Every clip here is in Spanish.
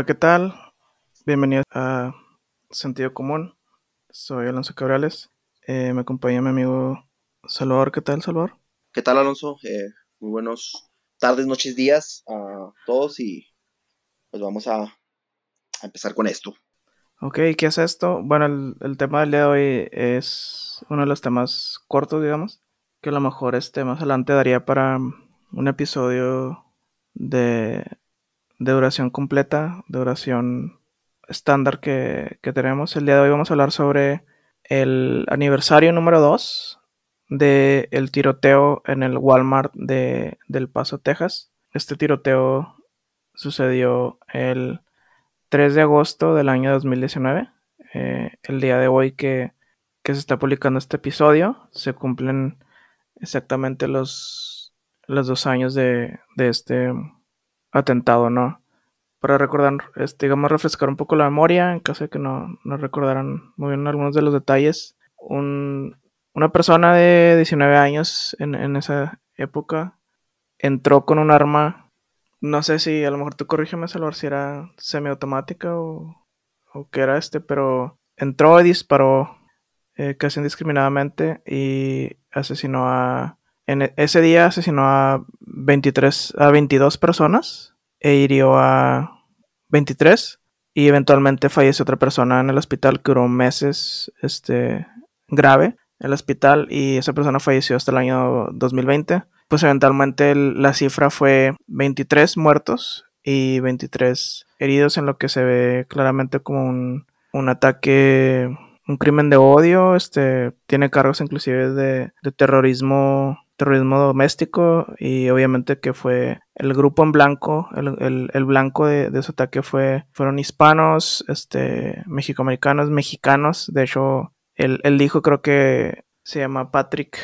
Hola, ¿qué tal? Bienvenidos a Sentido Común. Soy Alonso Cabrales. Eh, me acompaña mi amigo Salvador. ¿Qué tal, Salvador? ¿Qué tal, Alonso? Eh, muy buenos tardes, noches, días a todos y pues vamos a, a empezar con esto. Ok, ¿qué es esto? Bueno, el, el, tema del día de hoy es uno de los temas cortos, digamos, que a lo mejor este más adelante daría para un episodio de, de duración completa, de duración estándar que, que, tenemos. El día de hoy vamos a hablar sobre el aniversario número 2 del el tiroteo en el Walmart de, del Paso, Texas. Este tiroteo sucedió el 3 de agosto del año 2019. Eh, el día de hoy que, que, se está publicando este episodio, se cumplen exactamente los, los dos años de, de este atentado, ¿no? Para recordar, este, digamos, refrescar un poco la memoria, en caso de que no, no recordaran muy bien algunos de los detalles. Un, una persona de 19 años en, en, esa época entró con un arma, no sé si a lo mejor tú corrígeme, Salvador, si era semiautomática o, o qué era este, pero entró y disparó eh, casi indiscriminadamente y asesinó a... En ese día asesinó a 23, a 22 personas e hirió a 23 y eventualmente falleció otra persona en el hospital que duró meses este, grave en el hospital y esa persona falleció hasta el año 2020. Pues eventualmente la cifra fue 23 muertos y 23 heridos en lo que se ve claramente como un, un ataque, un crimen de odio, este, tiene cargos inclusive de, de terrorismo terrorismo doméstico y obviamente que fue el grupo en blanco, el, el, el blanco de, de, ataque fue, fueron hispanos, este, mexicoamericanos, mexicanos, de hecho, él, él dijo creo que se llama Patrick,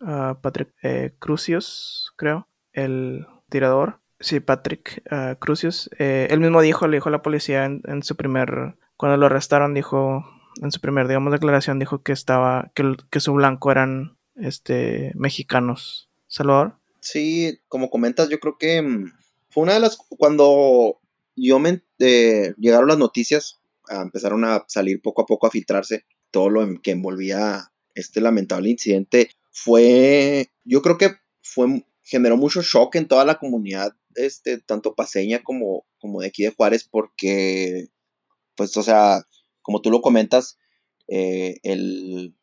uh, Patrick eh, Crucius, creo, el tirador, sí, Patrick uh, Crucius, eh, él mismo dijo, le dijo a la policía en, en su primer, cuando lo arrestaron, dijo, en su primer, digamos, declaración, dijo que estaba, que, que su blanco eran este, mexicanos. Salvador. Sí, como comentas, yo creo que mm, fue una de las cuando yo me eh, llegaron las noticias, empezaron a salir poco a poco a filtrarse todo lo que envolvía este lamentable incidente. Fue, yo creo que fue generó mucho shock en toda la comunidad, este, tanto paseña como, como de aquí de Juárez, porque, pues, o sea, como tú lo comentas, eh, el,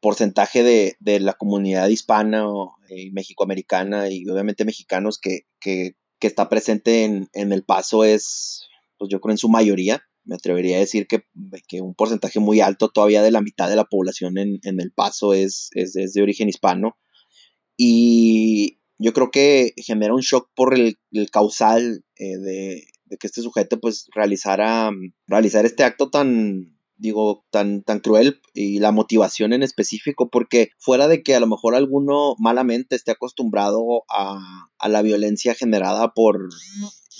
porcentaje de, de la comunidad hispana y mexicoamericana y obviamente mexicanos que, que, que está presente en, El Paso es, pues yo creo en su mayoría, me atrevería a decir que, un porcentaje muy alto, todavía de la mitad de la población en, El Paso es, de origen hispano. Y yo creo que genera un shock por el, el causal eh, de, de, que este sujeto pues realizara, realizar este acto tan, digo, tan, tan cruel y la motivación en específico, porque fuera de que a lo mejor alguno malamente esté acostumbrado a, a la violencia generada por,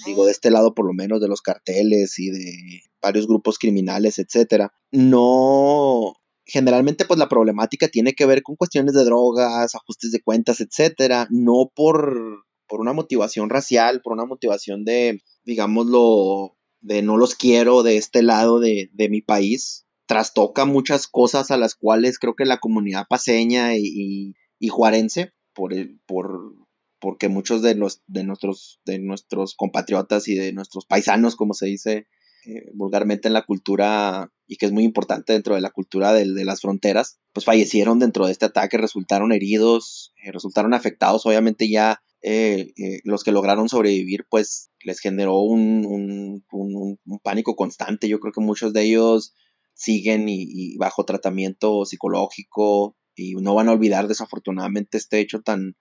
digo, de este lado por lo menos de los carteles y de varios grupos criminales, etcétera, no, generalmente pues la problemática tiene que ver con cuestiones de drogas, ajustes de cuentas, etcétera, no por, por una motivación racial, por una motivación de, digámoslo, de no los quiero de este lado de, de, mi país, trastoca muchas cosas a las cuales creo que la comunidad paseña y, y, juarense, por, el, por, porque muchos de, los, de, nuestros, de nuestros compatriotas y de nuestros paisanos, como se dice eh, vulgarmente en la cultura y que es muy importante dentro de la cultura de, de las fronteras, pues fallecieron dentro de este ataque, resultaron heridos, eh, resultaron afectados, obviamente ya eh, eh, los que lograron sobrevivir, pues les generó un, un, pánico constante. Yo creo que muchos de ellos siguen y, y, bajo tratamiento psicológico y no van a olvidar desafortunadamente este hecho tan,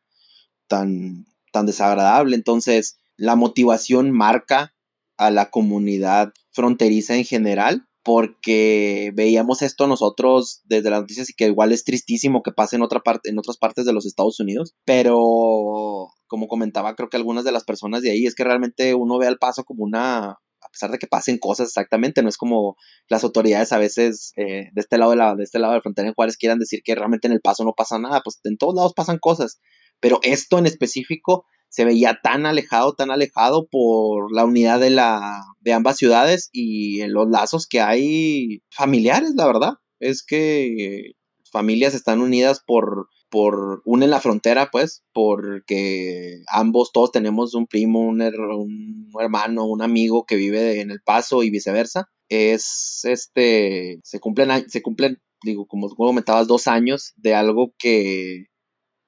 tan, tan desagradable. Entonces, la motivación marca a la comunidad fronteriza en general porque veíamos esto nosotros desde las noticias y que igual es tristísimo que pase en otra parte en otras partes de los Estados Unidos, pero como comentaba, creo que algunas de las personas de ahí es que realmente uno ve al paso como una a pesar de que pasen cosas exactamente, no es como las autoridades a veces eh, de este lado de la de este lado de la frontera en Juárez quieran decir que realmente en el paso no pasa nada, pues en todos lados pasan cosas, pero esto en específico se veía tan alejado, tan alejado por la unidad de, la, de ambas ciudades y en los lazos que hay familiares, la verdad. Es que familias están unidas por, por en la frontera, pues, porque ambos, todos tenemos un primo, un, un, hermano, un amigo que vive en El Paso y viceversa. Es, este, se cumplen, se cumplen, digo, como, comentabas, dos años de algo que,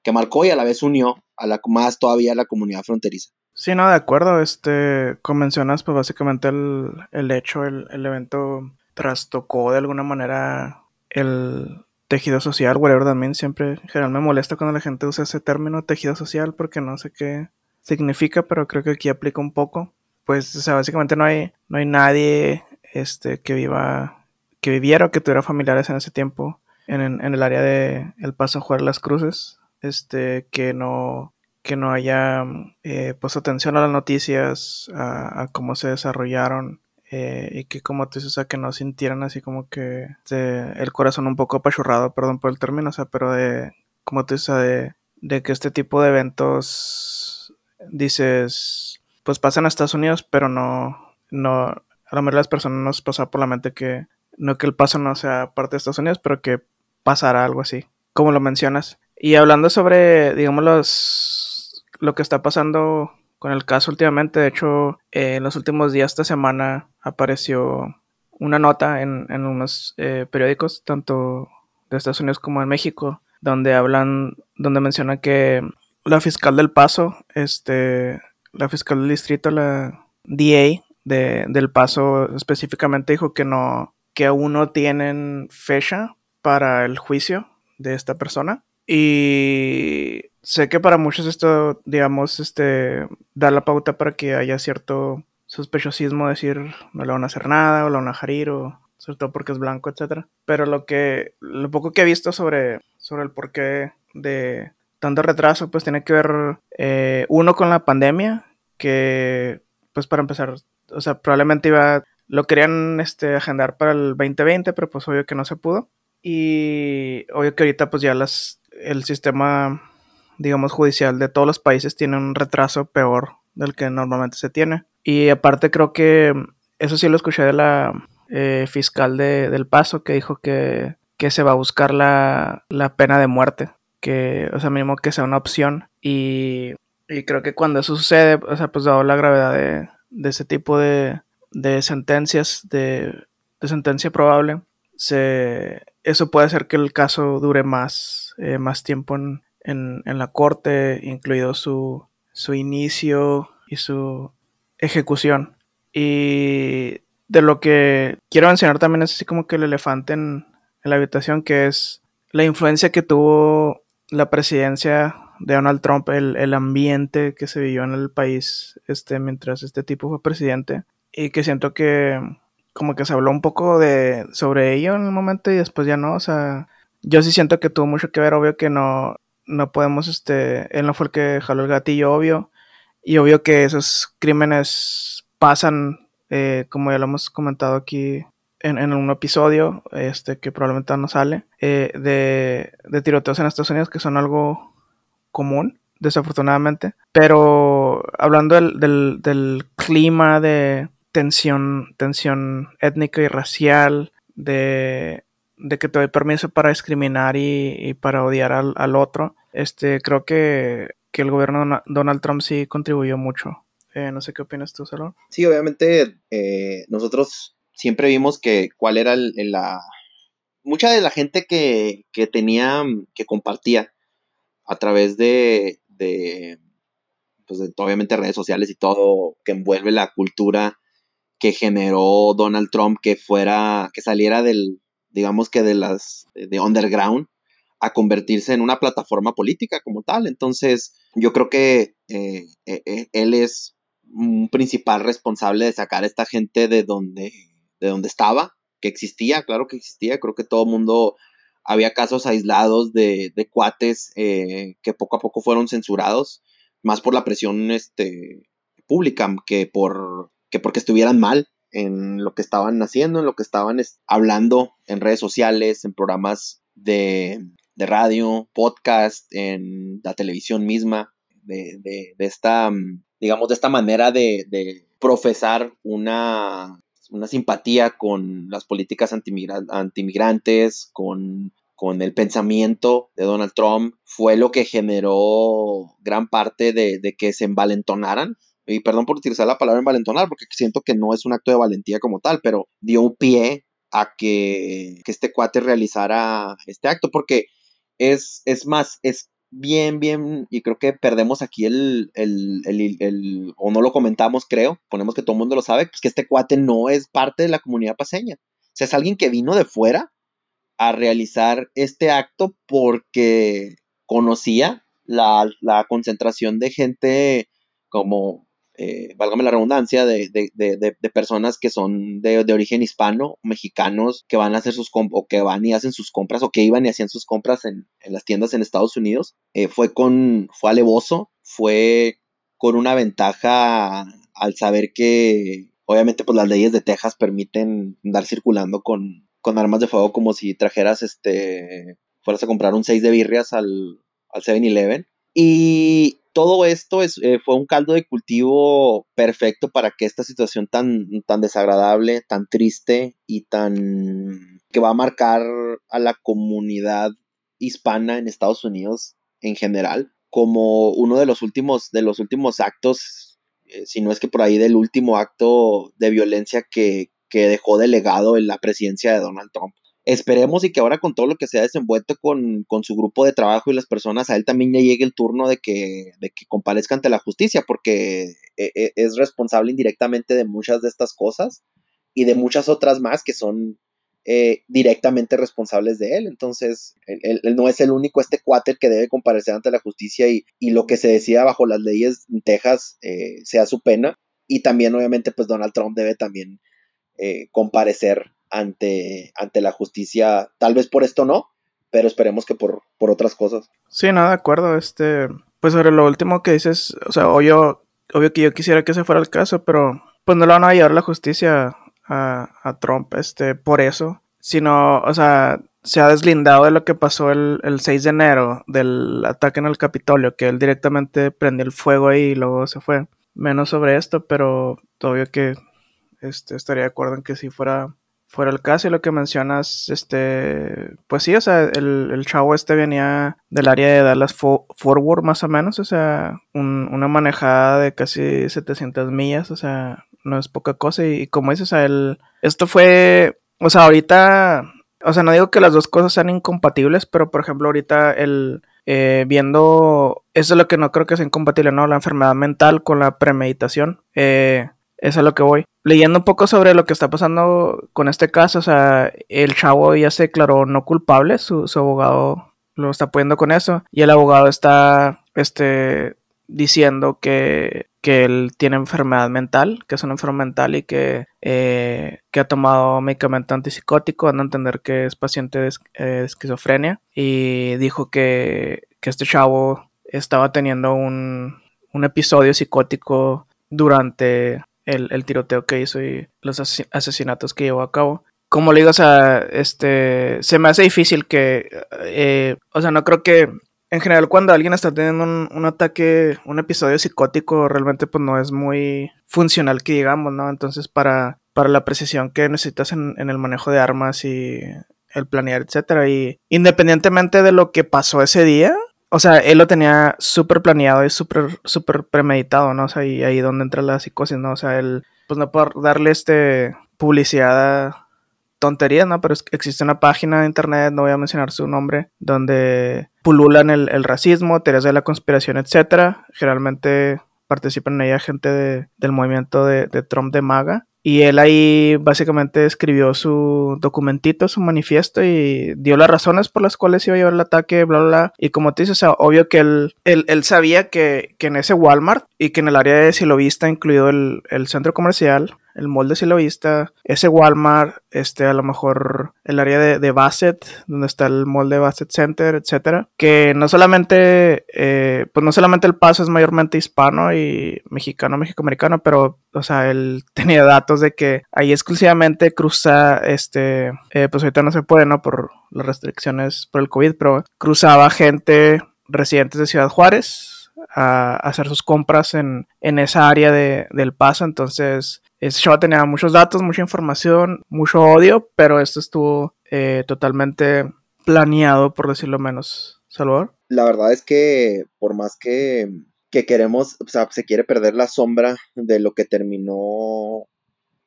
que marcó y a la vez unió a la, más todavía a la comunidad fronteriza. Sí, no, de acuerdo, este, como mencionas, pues básicamente el, el hecho, el, el evento trastocó de alguna manera el, tejido social, whatever también, siempre, en general me molesta cuando la gente usa ese término tejido social porque no sé qué significa, pero creo que aquí aplica un poco. Pues, o sea, básicamente no hay, no hay nadie este, que viva, que viviera o que tuviera familiares en ese tiempo en, en el área de El Paso Jugar las Cruces, este, que no, que no haya eh, puesto atención a las noticias, a, cómo se desarrollaron eh, y que como tú dices, o que no sintieran así como que el corazón un poco apachurrado, perdón por el término, o sea, pero de, como tú dices, de, de que este tipo de eventos, dices, pues pasan a Estados Unidos, pero no, no, a mayoría de las personas nos pasa por la mente que, no que el paso no sea parte de Estados Unidos, pero que pasará algo así, como lo mencionas. Y hablando sobre, digamos, los, lo que está pasando con el caso últimamente. De hecho, eh, en los últimos días esta semana apareció una nota en, unos eh, periódicos, tanto de Estados Unidos como en México, donde hablan, donde mencionan que la fiscal del Paso, este, la fiscal del distrito, la DA de, del Paso específicamente dijo que no, que aún no tienen fecha para el juicio de esta persona. Y sé que para muchos esto, digamos, este, da la pauta para que haya cierto sospechosismo, decir, no le van a hacer nada, o le van a jarir, o sobre todo porque es blanco, etcétera. Pero lo que, lo poco que he visto sobre, sobre el porqué de tanto retraso, pues tiene que ver, eh, uno, con la pandemia, que, pues para empezar, o sea, probablemente iba, lo querían, este, agendar para el 2020, pero pues obvio que no se pudo. Y obvio que ahorita pues ya las, el sistema digamos, judicial de todos los países tiene un retraso peor del que normalmente se tiene. Y aparte creo que eso sí lo escuché de la eh, fiscal de, del Paso que dijo que, que se va a buscar la, la, pena de muerte, que, o sea, mínimo que sea una opción. Y, y creo que cuando eso sucede, o sea, pues dado la gravedad de, de ese tipo de, de sentencias, de, de, sentencia probable, se, eso puede hacer que el caso dure más, eh, más tiempo en, en, la corte, incluido su, su inicio y su ejecución. Y de lo que quiero mencionar también es así como que el elefante en, la habitación, que es la influencia que tuvo la presidencia de Donald Trump, el, el, ambiente que se vivió en el país este, mientras este tipo fue presidente. Y que siento que como que se habló un poco de sobre ello en el momento y después ya no. O sea, yo sí siento que tuvo mucho que ver, obvio que no, no podemos, este, él no fue el que jaló el gatillo, obvio, y obvio que esos crímenes pasan, eh, como ya lo hemos comentado aquí en, en, un episodio, este, que probablemente no sale, eh, de, de tiroteos en Estados Unidos, que son algo común, desafortunadamente, pero hablando del, del, del clima de tensión, tensión étnica y racial, de de que te doy permiso para discriminar y, para odiar al, otro, este, creo que, el gobierno Donald Trump sí contribuyó mucho. Eh, no sé qué opinas tú, Salón. Sí, obviamente eh, nosotros siempre vimos que cuál era la... Mucha de la gente que, tenía, que compartía a través de, de, pues de, obviamente, redes sociales y todo que envuelve la cultura que generó Donald Trump que fuera, que saliera del, digamos que de las de underground a convertirse en una plataforma política como tal. Entonces, yo creo que eh, eh, eh, él es un principal responsable de sacar a esta gente de donde, de donde estaba, que existía, claro que existía, creo que todo el mundo, había casos aislados de, de cuates que poco a poco fueron censurados, más por la presión este, pública que, por, que porque estuvieran mal en lo que estaban haciendo, en lo que estaban hablando en redes sociales, en programas de, radio, podcast, en la televisión misma. de, de, de esta, mm, digamos, de esta manera de, profesar una, una, simpatía con las políticas antimigrantes, con, con, el pensamiento de Donald Trump, fue lo que generó gran parte de, de que se envalentonaran y perdón por utilizar la palabra envalentonar, porque siento que no es un acto de valentía como tal, pero dio un pie a que, que este cuate realizara este acto, porque es, es más, es bien, bien, y creo que perdemos aquí el, el, el, el, o no lo comentamos, creo, ponemos que todo el mundo lo sabe, que este cuate no es parte de la comunidad paseña. O sea, es alguien que vino de fuera a realizar este acto porque conocía la, la concentración de gente como eh, válgame la redundancia, de, personas que son de, origen hispano, mexicanos, que van a hacer sus o que van y hacen sus compras, o que iban y hacían sus compras en, las tiendas en Estados Unidos. Eh, fue con, fue alevoso, fue con una ventaja al saber que, obviamente, pues las leyes de Texas permiten andar circulando con, con armas de fuego como si trajeras, este, fueras a comprar un 6 de birrias al, al 7-Eleven. Y todo esto es, eh, fue un caldo de cultivo perfecto para que esta situación tan, tan desagradable, tan triste y tan que va a marcar a la comunidad hispana en Estados Unidos en general como uno de los últimos de los últimos actos eh, si no es que por ahí del último acto de violencia que, que dejó delegado en la presidencia de Donald Trump esperemos y que ahora con todo lo que se ha desenvuelto con, su grupo de trabajo y las personas, a él también ya llegue el turno de que, de que comparezca ante la justicia, porque e, e, es responsable indirectamente de muchas de estas cosas y de muchas otras más que son eh, directamente responsables de él. Entonces, él, no es el único este cuate que debe comparecer ante la justicia y, lo que se decía bajo las leyes en Texas eh, sea su pena. Y también, obviamente, pues Donald Trump debe también eh, comparecer ante, ante la justicia. Tal vez por esto no, pero esperemos que por, por otras cosas. Sí, nada, de acuerdo. Este, pues sobre lo último que dices, o sea, obvio, obvio que yo quisiera que ese fuera el caso, pero pues no lo van a llevar la justicia a, a Trump, este, por eso. Sino, o sea, se ha deslindado de lo que pasó el, el 6 de enero del ataque en el Capitolio, que él directamente prendió el fuego ahí y luego se fue. Menos sobre esto, pero obvio que este, estaría de acuerdo en que si fuera fuera el caso y lo que mencionas, este, pues sí, o sea, el, el chavo este venía del área de Dallas Forward más o menos, o sea, una manejada de casi 700 millas, o sea, no es poca cosa y, como dices, o sea, el, esto fue, o sea, ahorita, o sea, no digo que las dos cosas sean incompatibles, pero por ejemplo, ahorita el, eh, viendo, eso es lo que no creo que sea incompatible, ¿no? La enfermedad mental con la premeditación. Eh, eso es lo que voy. Leyendo un poco sobre lo que está pasando con este caso, o sea, el chavo ya se declaró no culpable, su, abogado lo está apoyando con eso, y el abogado está este, diciendo que, que él tiene enfermedad mental, que es una enfermedad mental y que, eh, que ha tomado medicamento antipsicótico, dando a entender que es paciente de, eh, esquizofrenia, y dijo que, que este chavo estaba teniendo un, un episodio psicótico durante el, tiroteo que hizo y los asesinatos que llevó a cabo. Como le digo, o sea, este, se me hace difícil que, eh, o sea, no creo que, en general, cuando alguien está teniendo un, ataque, un episodio psicótico, realmente pues no es muy funcional que digamos, ¿no? Entonces, para, para la precisión que necesitas en, en el manejo de armas y el planear, etcétera, y independientemente de lo que pasó ese día, o sea, él lo tenía súper planeado y súper, premeditado, ¿no? O sea, y ahí donde entra la psicosis, ¿no? O sea, él, pues no por darle este publicidad a tonterías, ¿no? Pero existe una página de internet, no voy a mencionar su nombre, donde pululan el, el racismo, teorías de la conspiración, etcétera. Generalmente participan en ella gente del movimiento de Trump de MAGA. Y él ahí básicamente escribió su documentito, su manifiesto y dio las razones por las cuales iba a llevar el ataque, bla, bla, bla. Y como te dices, o sea, obvio que él, él, sabía que, que, en ese Walmart y que en el área de Silovista, incluido el, el centro comercial, el molde si lo vista, ese Walmart, este, a lo mejor el área de, de Bassett, donde está el molde Bassett Center, etcétera, que no solamente, eh, pues no solamente el paso es mayormente hispano y mexicano, mexicoamericano, pero, o sea, él tenía datos de que ahí exclusivamente cruza, este, eh, pues ahorita no se puede, ¿no? Por las restricciones por el COVID, pero cruzaba gente residentes de Ciudad Juárez, a, hacer sus compras en, en esa área de, del paso. Entonces, show tenía muchos datos, mucha información, mucho odio, pero esto estuvo eh, totalmente planeado, por decirlo menos. Salvador. La verdad es que por más que, que queremos, o sea, se quiere perder la sombra de lo que terminó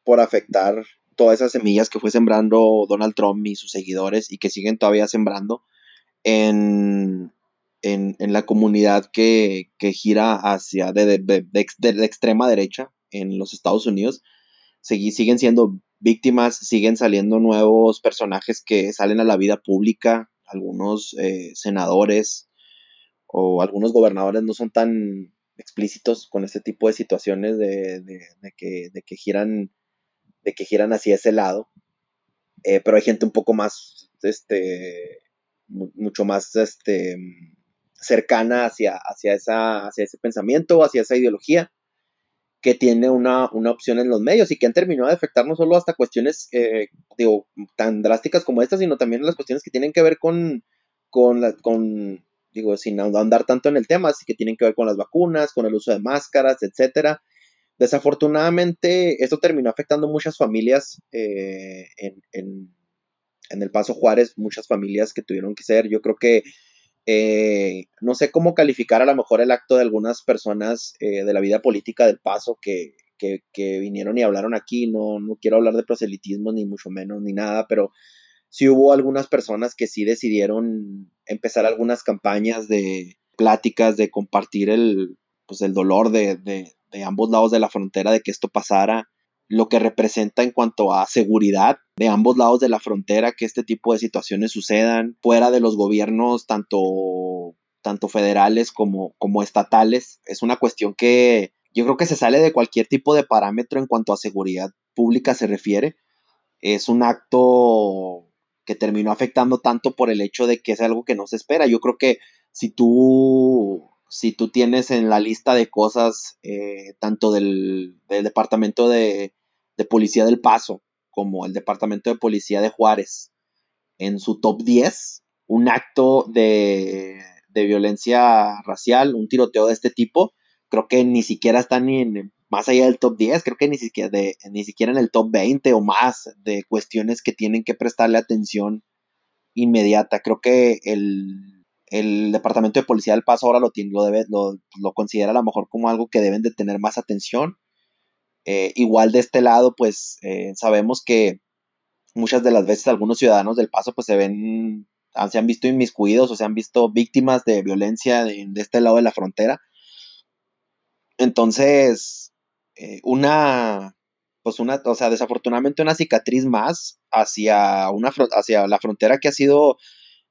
por afectar todas esas semillas que fue sembrando Donald Trump y sus seguidores y que siguen todavía sembrando en, en, la comunidad que, gira hacia de, de, extrema derecha en los Estados Unidos. siguen siendo víctimas, siguen saliendo nuevos personajes que salen a la vida pública, algunos eh, senadores o algunos gobernadores no son tan explícitos con este tipo de situaciones de, que, de que giran de que giran hacia ese lado. Eh, pero hay gente un poco más, este, mucho más, este, cercana hacia, hacia, esa, hacia ese pensamiento, hacia esa ideología, que tiene una, opción en los medios y que han terminado de afectar no solo hasta cuestiones, eh, digo, tan drásticas como estas, sino también las cuestiones que tienen que ver con, con, la, con digo, sin andar tanto en el tema, así que tienen que ver con las vacunas, con el uso de máscaras, etcétera, Desafortunadamente, esto terminó afectando muchas familias eh, en, el Paso Juárez, muchas familias que tuvieron que ser, yo creo que, eh, no sé cómo calificar a lo mejor el acto de algunas personas eh, de la vida política del Paso que, vinieron y hablaron aquí, no, no quiero hablar de proselitismo ni mucho menos ni nada, pero sí hubo algunas personas que sí decidieron empezar algunas campañas de pláticas, de compartir el, pues el dolor de, de ambos lados de la frontera de que esto pasara, lo que representa en cuanto a seguridad de ambos lados de la frontera, que este tipo de situaciones sucedan fuera de los gobiernos tanto, tanto federales como, como estatales. Es una cuestión que yo creo que se sale de cualquier tipo de parámetro en cuanto a seguridad pública se refiere. Es un acto que terminó afectando tanto por el hecho de que es algo que no se espera. Yo creo que si tú si tú tienes en la lista de cosas eh, tanto del, Departamento de, Policía del Paso como el Departamento de Policía de Juárez en su top 10, un acto de, violencia racial, un tiroteo de este tipo, creo que ni siquiera están ni en, más allá del top 10, creo que ni siquiera, de, ni siquiera en el top 20 o más de cuestiones que tienen que prestarle atención inmediata. Creo que el, el Departamento de Policía del Paso ahora lo, lo, debe, lo, considera a lo mejor como algo que deben de tener más atención. Eh, igual de este lado, pues eh, sabemos que muchas de las veces algunos ciudadanos del Paso pues se ven, se han visto inmiscuidos o se han visto víctimas de violencia de, este lado de la frontera. Entonces, eh, una, pues una, o sea, desafortunadamente una cicatriz más hacia, una, hacia la frontera que ha sido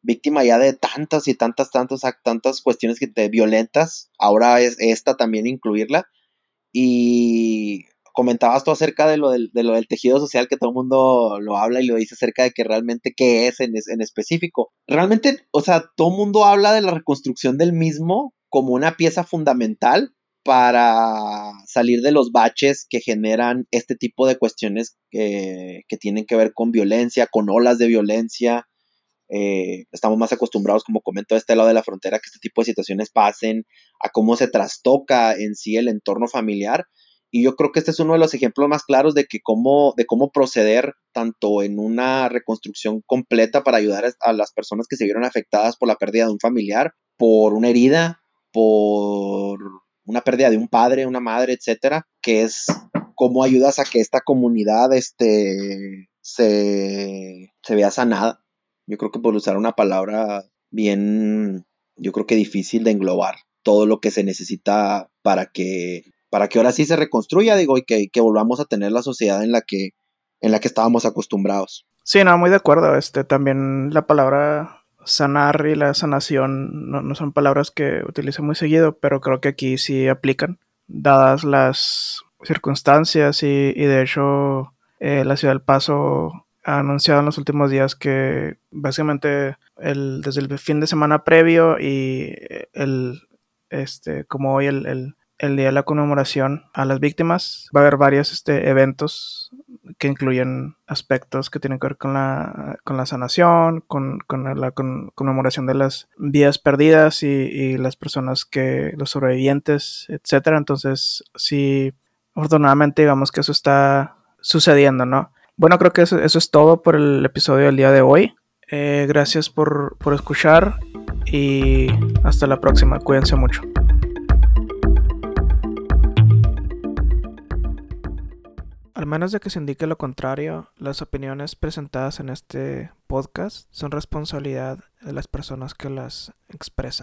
víctima ya de tantas y tantas, tantas, tantas cuestiones que te violentas. Ahora es esta también incluirla. Y comentabas tú acerca de lo del, tejido social, que todo el mundo lo habla y lo dice acerca de que realmente qué es en, específico. Realmente, o sea, todo el mundo habla de la reconstrucción del mismo como una pieza fundamental para salir de los baches que generan este tipo de cuestiones que tienen que ver con violencia, con olas de violencia, eh, estamos más acostumbrados, como comento, a este lado de la frontera, que este tipo de situaciones pasen, a cómo se trastoca en sí el entorno familiar. Y yo creo que este es uno de los ejemplos más claros de cómo, de cómo proceder tanto en una reconstrucción completa para ayudar a las personas que se vieron afectadas por la pérdida de un familiar, por una herida, por una pérdida de un padre, una madre, etcétera, que es cómo ayudas a que esta comunidad este, se vea sanada yo creo que por usar una palabra bien, yo creo que difícil de englobar todo lo que se necesita para que, para que ahora sí se reconstruya, digo, y que, que volvamos a tener la sociedad en la que, en la que estábamos acostumbrados. Sí, no, muy de acuerdo. Este, también la palabra sanar y la sanación no, son palabras que utilizo muy seguido, pero creo que aquí sí aplican, dadas las circunstancias y, y de hecho eh, la ciudad del Paso ha anunciado en los últimos días que básicamente el, desde el fin de semana previo y el, este, como hoy el, el, día de la conmemoración a las víctimas, va a haber varios este, eventos que incluyen aspectos que tienen que ver con la, con la sanación, con, con la con, conmemoración de las vidas perdidas y, y, las personas que, los sobrevivientes, etcétera. Entonces, sí, afortunadamente, digamos que eso está sucediendo, ¿no? Bueno, creo que eso, es todo por el episodio del día de hoy. Eh, gracias por, por escuchar y hasta la próxima. Cuídense mucho. Al menos de que se indique lo contrario, las opiniones presentadas en este podcast son responsabilidad de las personas que las expresan.